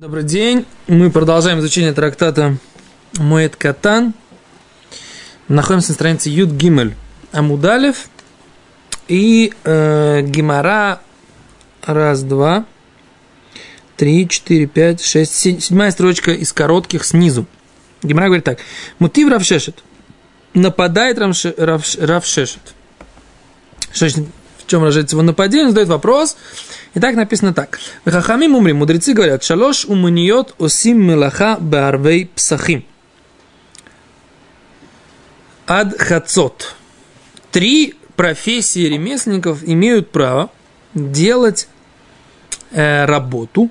Добрый день. Мы продолжаем изучение трактата Моэт Катан. Находимся на странице Юд Гимель Амудалев. И э, Гимара раз, два, три, четыре, пять, шесть, семь, седьмая строчка из коротких снизу. Гимара говорит так. Мутив Равшешет. Нападает Равшешет. Равшешет. Что в чем рождается его нападение, он задает вопрос. И так написано так. Хахами мумри, мудрецы говорят, шалош уманиот осим мелаха барвей псахим. Ад хацот. Три профессии ремесленников имеют право делать э, работу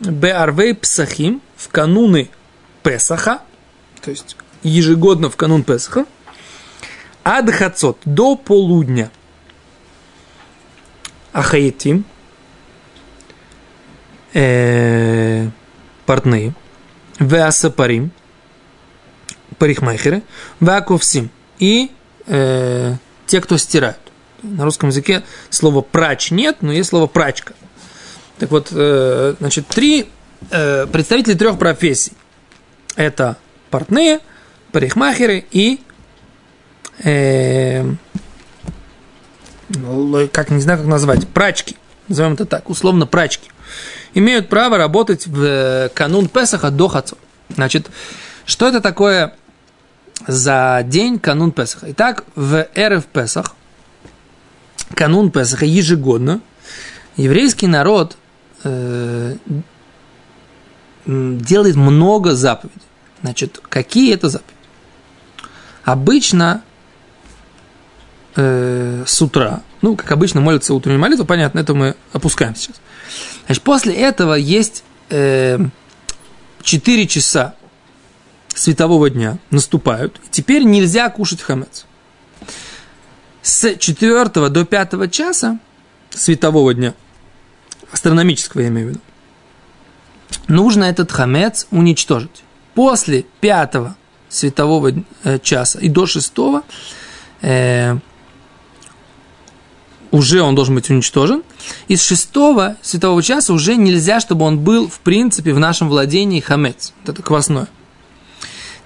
Беарвей Псахим в кануны Песаха, то есть ежегодно в канун Песаха, Ад Хацот до полудня – ахаитим, э, портные, веасапарим, парикмахеры, веаковсим и э, те, кто стирают. На русском языке слова прач нет, но есть слово прачка. Так вот, э, значит, три э, представители трех профессий. Это портные, парикмахеры и э, как не знаю, как назвать, прачки, назовем это так, условно прачки, имеют право работать в э, канун Песаха до Хацо. Значит, что это такое за день канун Песаха? Итак, в РФ Песах, канун Песаха ежегодно, еврейский народ э, делает много заповедей. Значит, какие это заповеди? Обычно э, с утра, ну, как обычно, молятся утреннюю молитву, понятно, это мы опускаем сейчас. Значит, после этого есть э, 4 часа светового дня наступают, теперь нельзя кушать хамец. С 4 до 5 часа светового дня, астрономического я имею в виду, нужно этот хамец уничтожить. После 5 светового э, часа и до 6 э, уже он должен быть уничтожен. Из шестого светового часа уже нельзя, чтобы он был, в принципе, в нашем владении хамец. Вот это квасное.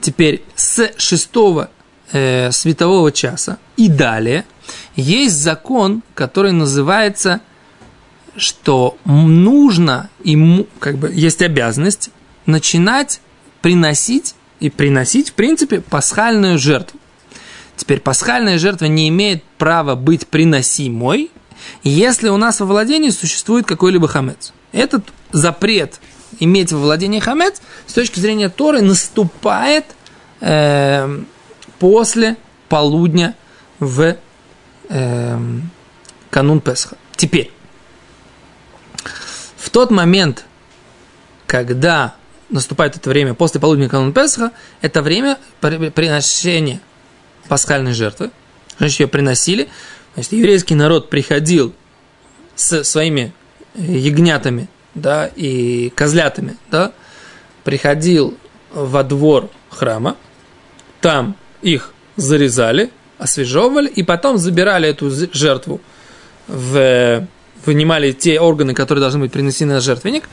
Теперь с шестого э, светового часа и далее есть закон, который называется, что нужно, ему, как бы есть обязанность начинать приносить и приносить, в принципе, пасхальную жертву. Теперь пасхальная жертва не имеет права быть приносимой, если у нас во владении существует какой-либо хамец. Этот запрет иметь во владении хамец с точки зрения Торы наступает э, после полудня в э, канун Песха. Теперь, в тот момент, когда наступает это время после полудня канун Песха, это время приношения пасхальной жертвы, значит, ее приносили. Значит, еврейский народ приходил с своими э, ягнятами, да, и козлятами, да, приходил во двор храма, там их зарезали, освежевывали, и потом забирали эту жертву в вынимали те органы, которые должны быть принесены на жертвенник,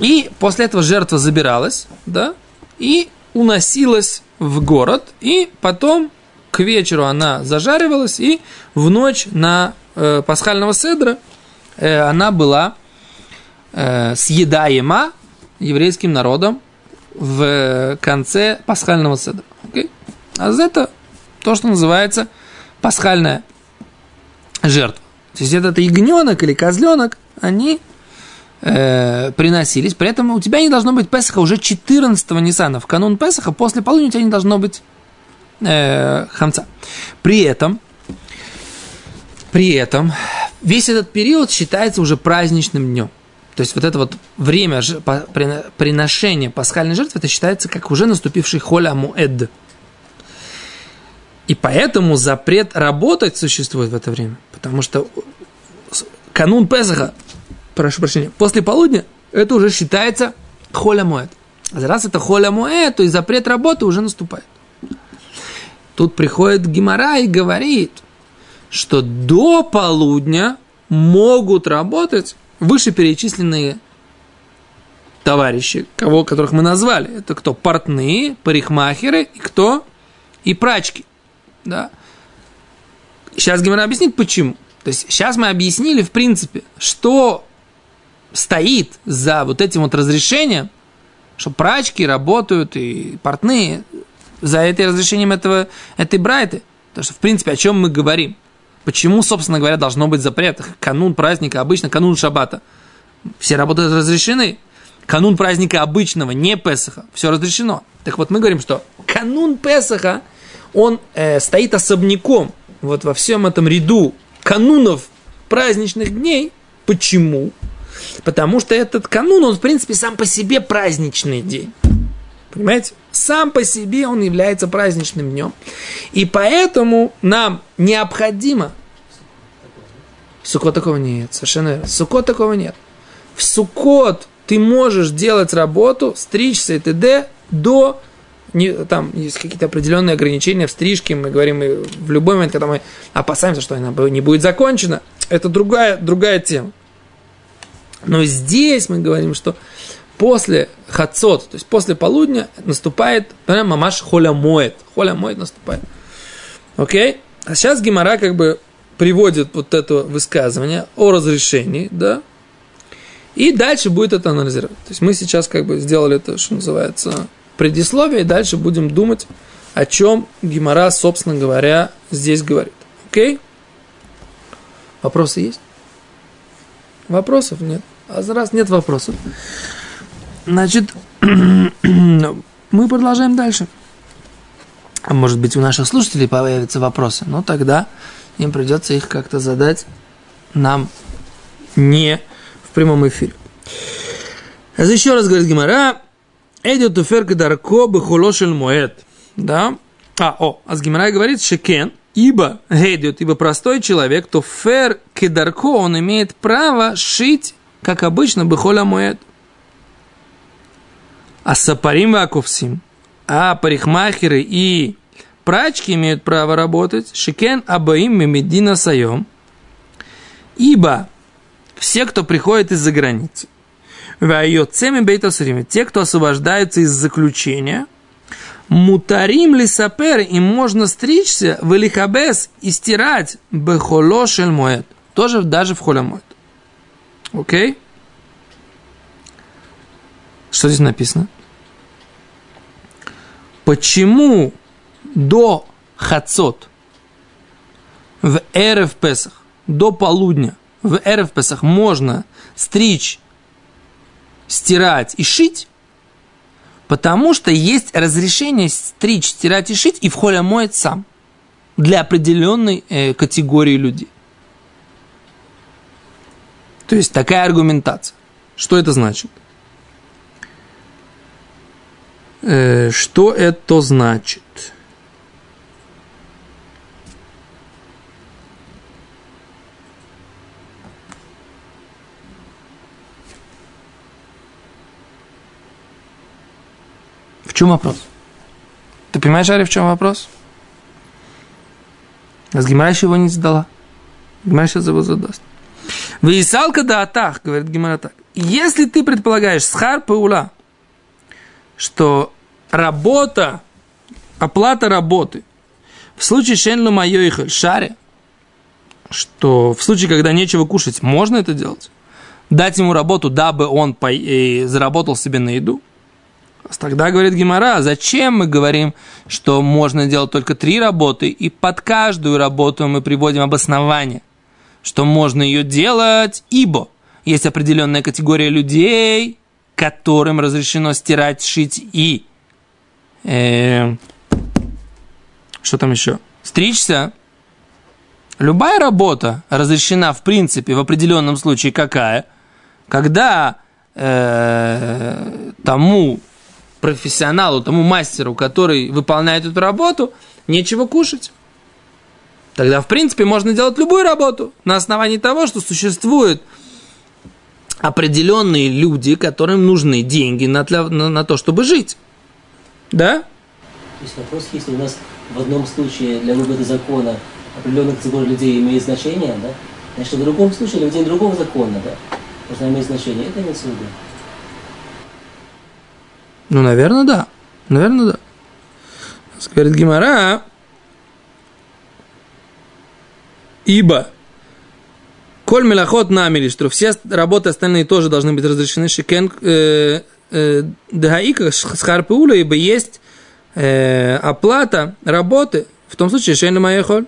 и после этого жертва забиралась, да, и уносилась в город, и потом к вечеру она зажаривалась, и в ночь на э, пасхального седра э, она была э, съедаема еврейским народом в конце пасхального седра. Okay? А это то, что называется пасхальная жертва. То есть этот ягненок или козленок, они э, приносились. При этом у тебя не должно быть Песаха уже 14-го Ниссана. В канун Песаха после полудня у тебя не должно быть э, хамца. При этом, при этом, весь этот период считается уже праздничным днем. То есть вот это вот время приношения пасхальной жертвы, это считается как уже наступивший холя муэд. И поэтому запрет работать существует в это время. Потому что канун Песаха, прошу прощения, после полудня, это уже считается холя муэд. А раз это холя муэд, то и запрет работы уже наступает. Тут приходит Гимара и говорит, что до полудня могут работать вышеперечисленные товарищи, кого, которых мы назвали. Это кто? Портные, парикмахеры и кто? И прачки. Да. Сейчас Гимара объяснит, почему. То есть сейчас мы объяснили, в принципе, что стоит за вот этим вот разрешением, что прачки работают и портные за этим разрешением этого, этой брайты. Потому что, в принципе, о чем мы говорим? Почему, собственно говоря, должно быть запрет? Канун праздника, обычно канун шаббата. Все работы разрешены. Канун праздника обычного, не Песаха, все разрешено. Так вот, мы говорим, что канун Песаха, он э, стоит особняком вот во всем этом ряду канунов праздничных дней. Почему? Потому что этот канун, он, в принципе, сам по себе праздничный день. Понимаете? Сам по себе он является праздничным днем. И поэтому нам необходимо... Сукот такого нет, совершенно верно. Сукот такого нет. В Сукот ты можешь делать работу, стричься и т.д. до не, там есть какие-то определенные ограничения в стрижке, мы говорим и в любой момент, когда мы опасаемся, что она не будет закончена, это другая, другая тема. Но здесь мы говорим, что после хацот, то есть после полудня, наступает прям мамаш холя моет. Холя моет наступает. Окей? А сейчас Гимара как бы приводит вот это высказывание о разрешении, да, и дальше будет это анализировать. То есть мы сейчас как бы сделали это, что называется, предисловие, и дальше будем думать, о чем Гимара, собственно говоря, здесь говорит. Окей? Вопросы есть? Вопросов нет. А раз нет вопросов, Значит, мы продолжаем дальше. А может быть, у наших слушателей появятся вопросы, но тогда им придется их как-то задать нам не в прямом эфире. Еще раз говорит Гимара, Эдиот уферка дарко бихолошель моет. Да? А, о, а с Гимара говорит, шекен, ибо Эдиот, ибо простой человек, то фер кедарко, он имеет право шить, как обычно, бихоля моет. А сапарим вакувсим, а парикмахеры и прачки имеют право работать, шикен абаим мимедина сайом, ибо все, кто приходит из-за границы, вайоцеми бейтасрими, те, кто освобождаются из заключения, мутарим ли сапер, им можно стричься в элихабес и стирать. Бехолошель моет, тоже даже в холямоет. Окей? Что здесь написано? Почему до Хацот в Эрев Песах, до полудня, в Эрев Песах можно стричь, стирать и шить, потому что есть разрешение стричь, стирать и шить, и в холе моет сам для определенной э, категории людей. То есть такая аргументация. Что это значит? Э, что это значит? В чем вопрос? Ты понимаешь, Ари, в чем вопрос? А его не задала. Гимара сейчас его задаст. Выисалка да атах, говорит Гимара так. Если ты предполагаешь схар паула, что работа, оплата работы в случае Шенлу Майоихаль Шаре, что в случае, когда нечего кушать, можно это делать? Дать ему работу, дабы он по... заработал себе на еду? Тогда говорит Гимара, зачем мы говорим, что можно делать только три работы, и под каждую работу мы приводим обоснование, что можно ее делать, ибо есть определенная категория людей, которым разрешено стирать, шить и э, что там еще? Стричься. Любая работа разрешена в принципе в определенном случае какая? Когда э, тому профессионалу, тому мастеру, который выполняет эту работу, нечего кушать. Тогда, в принципе, можно делать любую работу на основании того, что существует определенные люди, которым нужны деньги на, на, на то, чтобы жить. Да? То есть вопрос, если у нас в одном случае для вывода закона определенных категорий людей имеет значение, да, значит, в другом случае для людей другого закона, да, должна иметь значение. Это имеется в виду. Ну, наверное, да. Наверное, да. Говорит Гимара, ибо Коль мелоход намели, что все работы остальные тоже должны быть разрешены. Шикен э, э, Дагаика с Харпула, ибо есть э, оплата работы, в том случае, что я холь.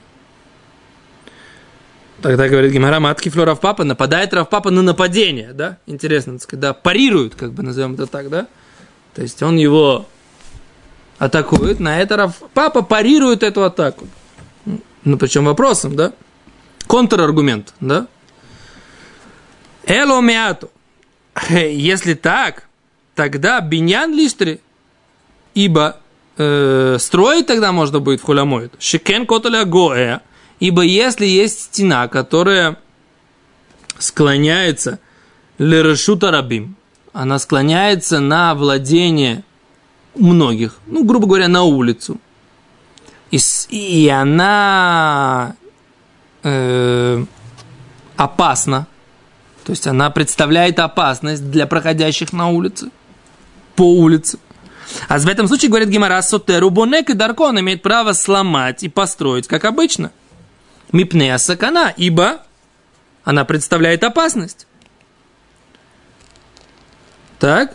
Тогда говорит Гимара, матки Флоров Папа нападает Равпапа на нападение, да? Интересно, так сказать, да, парирует, как бы назовем это так, да? То есть он его атакует, на это Рав... папа парирует эту атаку. Ну, причем вопросом, да? Контраргумент, да? Эло миату. Если так, тогда биньян листри, ибо э, строить тогда можно будет в хулямоид. Шикен коталя гоэ, ибо если есть стена, которая склоняется лерешута рабим, она склоняется на владение многих, ну, грубо говоря, на улицу. И, и она э, опасна, то есть она представляет опасность для проходящих на улице, по улице. А в этом случае, говорит Гимара, Сотеру Бонек и Даркон имеет право сломать и построить, как обычно. Мипнея Сакана, ибо она представляет опасность. Так?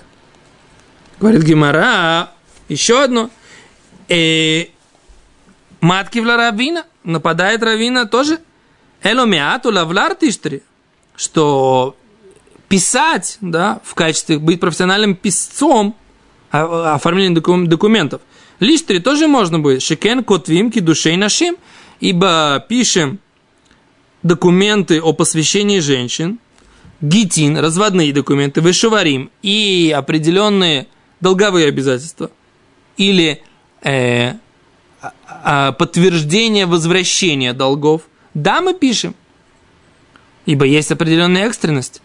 Говорит Гимара, еще одно. И матки в равина, нападает равина тоже. Эломиату лавлар тиштри, что писать, да, в качестве, быть профессиональным писцом, а, оформление документов, лиштри тоже можно будет. Шекен котвим душей нашим, ибо пишем документы о посвящении женщин, гитин, разводные документы, вышиварим и определенные долговые обязательства. Или э, э, подтверждение возвращения долгов, да, мы пишем, ибо есть определенная экстренность,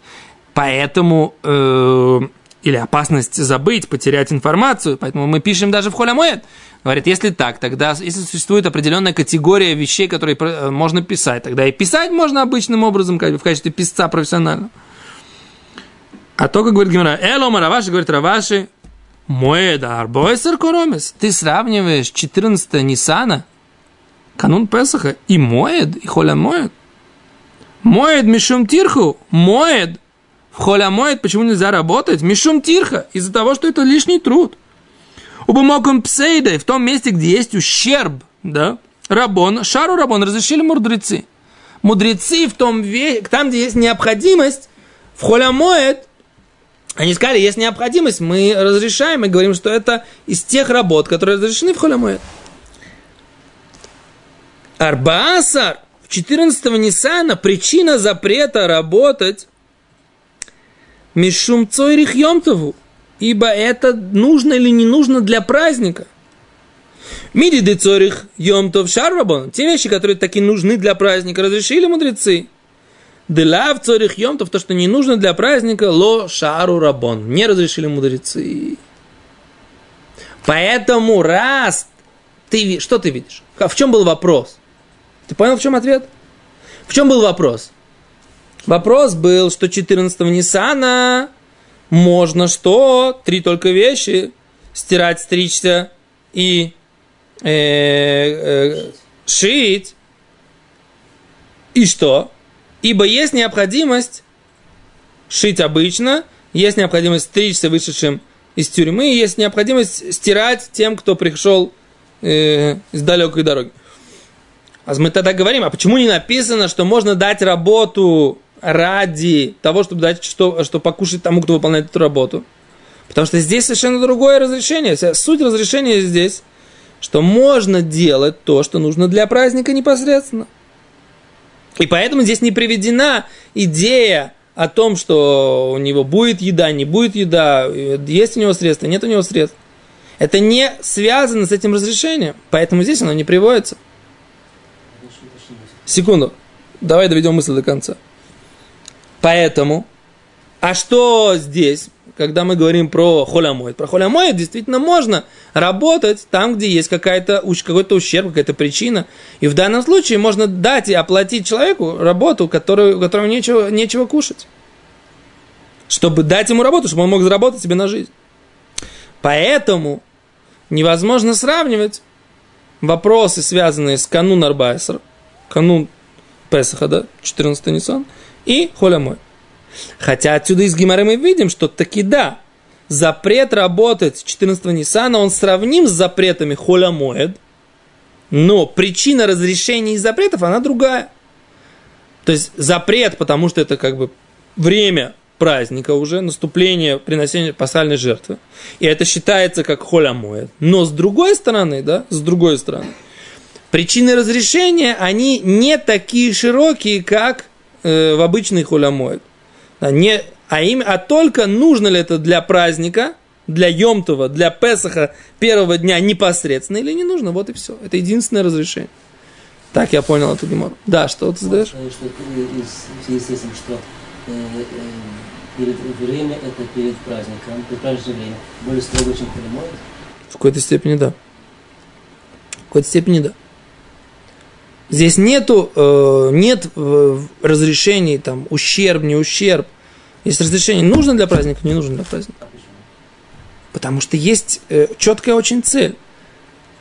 поэтому э, или опасность забыть, потерять информацию, поэтому мы пишем даже в холямоэд. Говорит, если так, тогда, если существует определенная категория вещей, которые э, можно писать, тогда и писать можно обычным образом, как в качестве писца профессионального. А то, как говорит Гимара, Эло Мараваши, говорит Раваши, Моеда Арбойсер Коромес. Ты сравниваешь 14 Нисана, канун Песаха, и Моед, и Холя Моед. Моед Мишум Тирху, Моед. В Холя Моед почему нельзя работать? Мишум Тирха, из-за того, что это лишний труд. Убамоком Псейдой, в том месте, где есть ущерб, да, Рабон, Шару Рабон разрешили мудрецы. Мудрецы в том, там, где есть необходимость, в Холя Моед они сказали, есть необходимость, мы разрешаем и говорим, что это из тех работ, которые разрешены в холямуэт. Арбаасар в 14 Ниссана причина запрета работать Мишум Цойрих Йомтову, ибо это нужно или не нужно для праздника. Миди де Цойрих Йомтов Шаррабон, те вещи, которые таки нужны для праздника, разрешили мудрецы – Делав цорих йомтов, то, что не нужно для праздника, ло шару рабон. Не разрешили мудрецы. Поэтому раз ты... Что ты видишь? В чем был вопрос? Ты понял, в чем ответ? В чем был вопрос? Вопрос был, что 14-го Ниссана можно что? Три только вещи. Стирать, стричься и э, э, шить. И что? Ибо есть необходимость шить обычно, есть необходимость стричься вышедшим из тюрьмы, есть необходимость стирать тем, кто пришел э, из далекой дороги. А мы тогда говорим, а почему не написано, что можно дать работу ради того, чтобы дать что, что покушать тому, кто выполняет эту работу? Потому что здесь совершенно другое разрешение. Суть разрешения здесь, что можно делать то, что нужно для праздника непосредственно. И поэтому здесь не приведена идея о том, что у него будет еда, не будет еда, есть у него средства, нет у него средств. Это не связано с этим разрешением, поэтому здесь оно не приводится. Секунду, давай доведем мысль до конца. Поэтому, а что здесь? когда мы говорим про холямоид. Про холямоид действительно можно работать там, где есть какая-то, какой-то ущерб, какая-то причина. И в данном случае можно дать и оплатить человеку работу, которую, которому нечего, нечего кушать. Чтобы дать ему работу, чтобы он мог заработать себе на жизнь. Поэтому невозможно сравнивать вопросы, связанные с канун Арбайсер, канун Песаха, да, 14 Нисан, и Холямой. Хотя отсюда из Гимары мы видим, что таки да, запрет работать 14 Ниссана, он сравним с запретами Холямоэд, но причина разрешения и запретов, она другая. То есть запрет, потому что это как бы время праздника уже, наступление, приносения пасхальной жертвы. И это считается как холямоэ. Но с другой стороны, да, с другой стороны, причины разрешения, они не такие широкие, как э, в обычный холямоэ. А, не, а, им, а только нужно ли это для праздника, для Йомтова, для Песаха первого дня непосредственно или не нужно, вот и все. Это единственное разрешение. Так я понял эту гемору. Да, что ты задаешь? Что, в связи с этим, что э, э, перед время это перед праздником, перед праздничное время, более строго, чем прямое? В какой-то степени да. В какой-то степени да. Здесь нету, э, нет э, разрешений, там, ущерб, не ущерб. Есть разрешение, нужно для праздника, не нужно для праздника. Потому что есть э, четкая очень цель.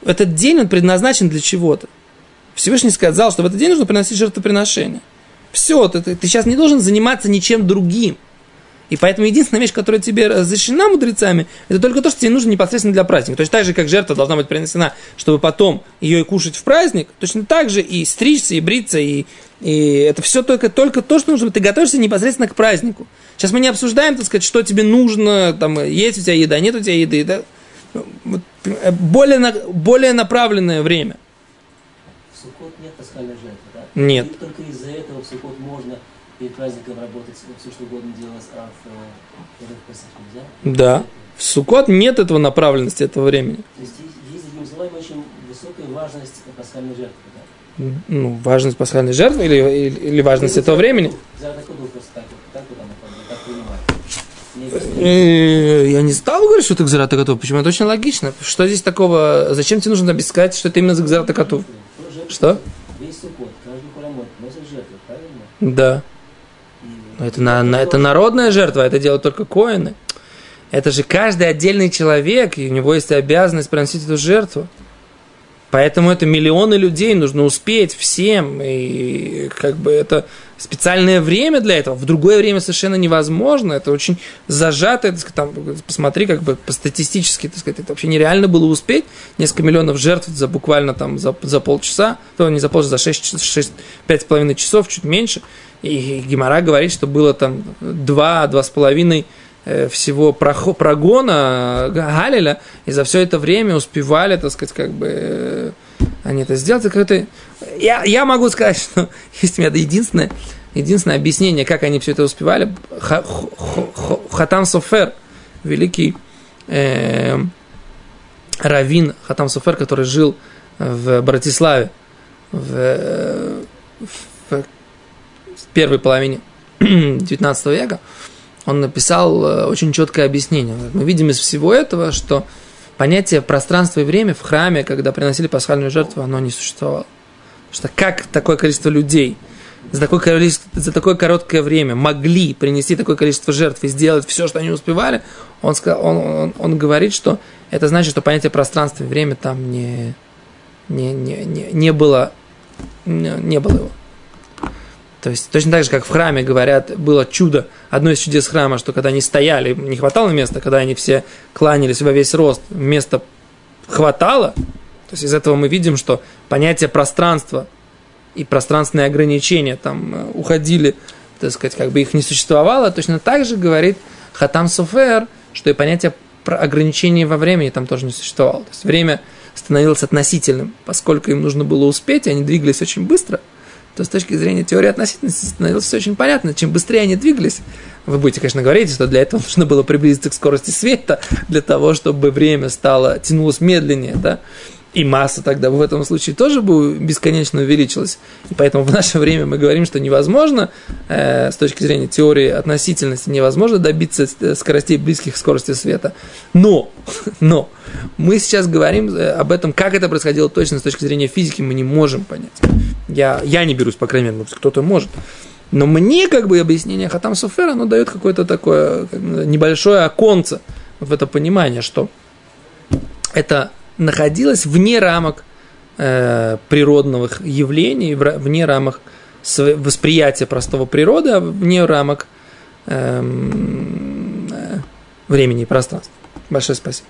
Этот день, он предназначен для чего-то. Всевышний сказал, что в этот день нужно приносить жертвоприношение. Все, ты, ты, ты сейчас не должен заниматься ничем другим. И поэтому единственная вещь, которая тебе разрешена мудрецами, это только то, что тебе нужно непосредственно для праздника. То есть так же, как жертва должна быть принесена, чтобы потом ее и кушать в праздник, точно так же и стричься, и бриться, и, и это все только, только то, что нужно. Ты готовишься непосредственно к празднику. Сейчас мы не обсуждаем, так сказать, что тебе нужно, там, есть у тебя еда, нет у тебя еды. Да? Более, более направленное время. В Суккот нет пасхальной жертвы, да? Нет. И только из-за этого в Суккот можно перед праздником работать, все что угодно делать, а в, в Песах нельзя? Да. В Суккот нет этого направленности, этого времени. То есть есть, другими словами, очень высокая важность пасхальной жертвы, да? Ну, важность пасхальной жертвы или, или, или важность этого времени? Э, я не стал говорить, что это Гзарата Котов. Почему? Это очень логично. Что здесь такого? Зачем тебе нужно объяснять, что это именно за Гзарата Котов? Что? Да. Это, на, на, это народная жертва, это делают только коины. Это же каждый отдельный человек, и у него есть обязанность приносить эту жертву. Поэтому это миллионы людей, нужно успеть всем, и как бы это специальное время для этого. В другое время совершенно невозможно, это очень зажато, так сказать, там, посмотри, как бы по статистически, так сказать, это вообще нереально было успеть, несколько миллионов жертв за буквально там за, за полчаса, то не за полчаса, за 6, 6, 5,5 часов, чуть меньше, и Гимара говорит, что было там 2-2,5 э, всего прогона Галиля, и за все это время успевали, так сказать, как бы э, они это сделать. Это... Я, я могу сказать, что есть у меня единственное, единственное объяснение, как они все это успевали. Хатам Софер, великий э, раввин Хатам Софер, который жил в Братиславе в, в первой половине 19 века, он написал э, очень четкое объяснение. Мы видим из всего этого, что понятие пространства и время в храме, когда приносили пасхальную жертву, оно не существовало. Потому что как такое количество людей за такое, количество, за такое короткое время могли принести такое количество жертв и сделать все, что они успевали, он, сказал, он, он, он говорит, что это значит, что понятие пространства и время там не, не, не, не, не было, не, не было его. То есть точно так же, как в храме говорят, было чудо, одно из чудес храма, что когда они стояли, не хватало места, когда они все кланялись во весь рост, места хватало. То есть из этого мы видим, что понятие пространства и пространственные ограничения там э, уходили, так сказать, как бы их не существовало. Точно так же говорит Хатам Софер, что и понятие ограничений во времени там тоже не существовало. То есть время становилось относительным, поскольку им нужно было успеть, и они двигались очень быстро – то с точки зрения теории относительности становилось все очень понятно. Чем быстрее они двигались, вы будете, конечно, говорить, что для этого нужно было приблизиться к скорости света, для того, чтобы время стало, тянулось медленнее, да, и масса тогда в этом случае тоже бы бесконечно увеличилась. И поэтому в наше время мы говорим, что невозможно, э, с точки зрения теории относительности, невозможно добиться э, скоростей близких к скорости света. Но, но, мы сейчас говорим э, об этом, как это происходило точно с точки зрения физики, мы не можем понять. Я, я не берусь, по крайней мере, может, кто-то может. Но мне как бы объяснение Хатам Суфера, оно дает какое-то такое небольшое оконце в это понимание, что это находилось вне рамок э, природных явлений, вне рамок восприятия простого природы, а вне рамок эм, э, времени и пространства. Большое спасибо.